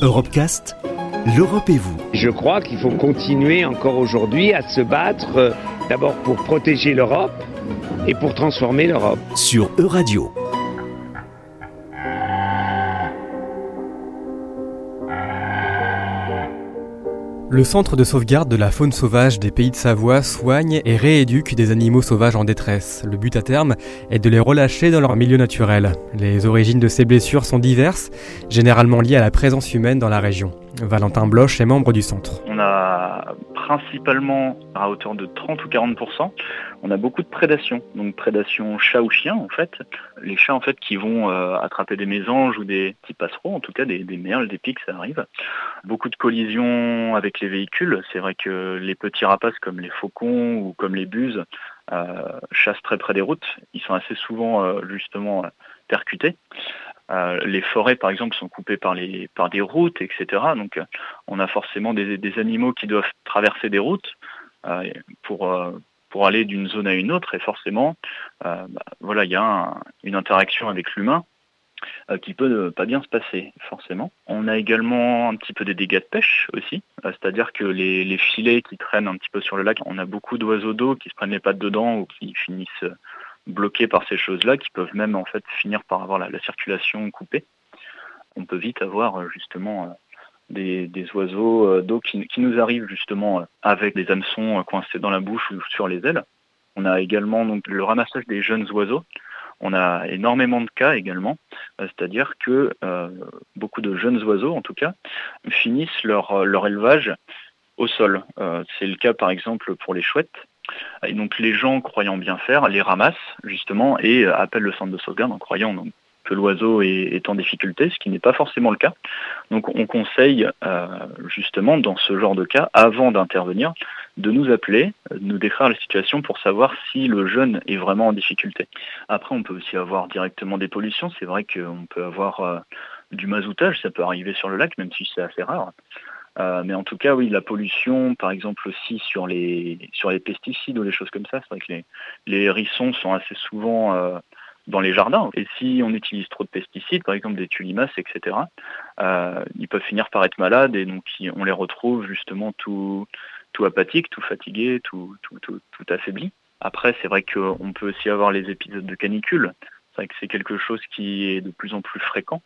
Europecast, l'Europe et vous. Je crois qu'il faut continuer encore aujourd'hui à se battre euh, d'abord pour protéger l'Europe et pour transformer l'Europe. Sur Euradio. Le centre de sauvegarde de la faune sauvage des pays de Savoie soigne et rééduque des animaux sauvages en détresse. Le but à terme est de les relâcher dans leur milieu naturel. Les origines de ces blessures sont diverses, généralement liées à la présence humaine dans la région. Valentin Bloch est membre du centre. On a principalement à hauteur de 30 ou 40% on a beaucoup de prédation, donc prédation chat ou chien en fait. Les chats en fait qui vont euh, attraper des mésanges ou des petits passereaux, en tout cas des, merles, des pics, ça arrive. Beaucoup de collisions avec les véhicules. C'est vrai que les petits rapaces comme les faucons ou comme les buses euh, chassent très près des routes. Ils sont assez souvent euh, justement percutés. Euh, les forêts, par exemple, sont coupées par, des routes, etc. Donc, euh, on a forcément des, animaux qui doivent traverser des routes euh, pour, aller d'une zone à une autre. Et forcément, bah, voilà, il y a une interaction avec l'humain qui peut pas bien se passer, forcément. On a également un petit peu des dégâts de pêche aussi, c'est-à-dire que les, filets qui traînent un petit peu sur le lac, on a beaucoup d'oiseaux d'eau qui se prennent les pattes dedans ou qui finissent bloqués par ces choses-là qui peuvent même en fait finir par avoir la, circulation coupée. On peut vite avoir euh, justement euh, des, oiseaux euh, d'eau qui, nous arrivent justement avec des hameçons coincés dans la bouche ou sur les ailes. On a également donc le ramassage des jeunes oiseaux. On a énormément de cas également, c'est-à-dire que beaucoup de jeunes oiseaux, en tout cas, finissent leur, leur élevage au sol. C'est le cas par exemple pour les chouettes, et donc les gens, croyant bien faire, les ramassent justement et euh, appellent le centre de sauvegarde en croyant que l'oiseau est, en difficulté, ce qui n'est pas forcément le cas. Donc on conseille euh, justement dans ce genre de cas, avant d'intervenir, de nous appeler, de nous décrire la situation pour savoir si le jeune est vraiment en difficulté. Après, on peut aussi avoir directement des pollutions. C'est vrai qu'on peut avoir euh, du mazoutage, ça peut arriver sur le lac, même si c'est assez rare. Euh, mais en tout cas, oui, la pollution, par exemple aussi sur les, sur les pesticides ou les choses comme ça, c'est vrai que les, les hérissons sont assez souvent euh, dans les jardins. Et si on utilise trop de pesticides, par exemple des tulimas, etc., euh, ils peuvent finir par être malades et donc on les retrouve justement tout, tout apathiques, tout fatigués, tout, tout, tout, tout affaiblis. Après, c'est vrai qu'on peut aussi avoir les épisodes de canicule. C'est vrai que c'est quelque chose qui est de plus en plus fréquent.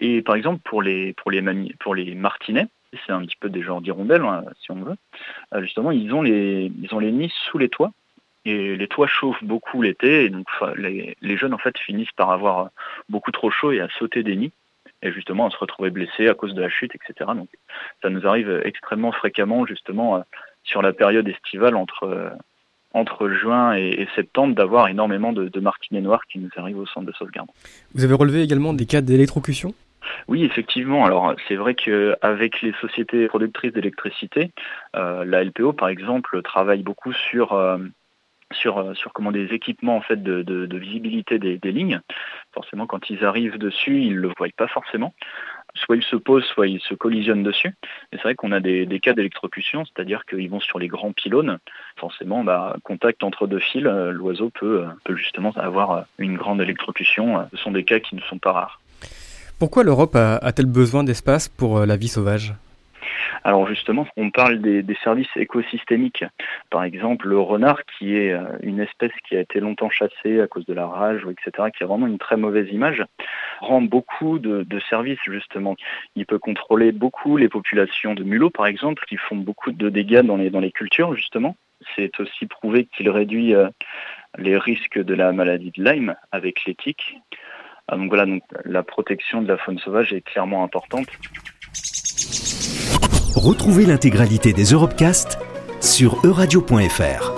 Et par exemple, pour les, pour les, pour les martinets, c'est un petit peu des genres d'hirondelles, hein, si on veut. Euh, justement, ils ont les, ils ont les nids sous les toits. Et les toits chauffent beaucoup l'été, et donc les, jeunes en fait finissent par avoir beaucoup trop chaud et à sauter des nids, et justement à se retrouver blessés à cause de la chute, etc. Donc ça nous arrive extrêmement fréquemment justement euh, sur la période estivale entre, euh, entre juin et, septembre d'avoir énormément de, de martinets noirs qui nous arrivent au centre de sauvegarde. Vous avez relevé également des cas d'électrocution? Oui, effectivement. Alors, c'est vrai qu'avec les sociétés productrices d'électricité, euh, la LPO, par exemple, travaille beaucoup sur euh, sur, euh, sur comment des équipements en fait de, visibilité des, lignes. Forcément, quand ils arrivent dessus, ils ne le voient pas forcément. Soit ils se posent, soit ils se collisionnent dessus. Et c'est vrai qu'on a des, cas d'électrocution, c'est-à-dire qu'ils vont sur les grands pylônes. Forcément, bah, contact entre deux fils, l'oiseau peut justement avoir une grande électrocution. Ce sont des cas qui ne sont pas rares. Pourquoi l'Europe a-t-elle besoin d'espace pour euh, la vie sauvage? Alors justement, on parle des, services écosystémiques. Par exemple, le renard, qui est euh, une espèce qui a été longtemps chassée à cause de la rage, etc., qui a vraiment une très mauvaise image, rend beaucoup de, services justement. Il peut contrôler beaucoup les populations de mulots, par exemple, qui font beaucoup de dégâts dans les, dans les cultures, justement. C'est aussi prouvé qu'il réduit euh, les risques de la maladie de Lyme avec l'éthique. Ah, donc voilà, donc, la protection de la faune sauvage est clairement importante. Retrouvez l'intégralité des Europecast sur euradio.fr.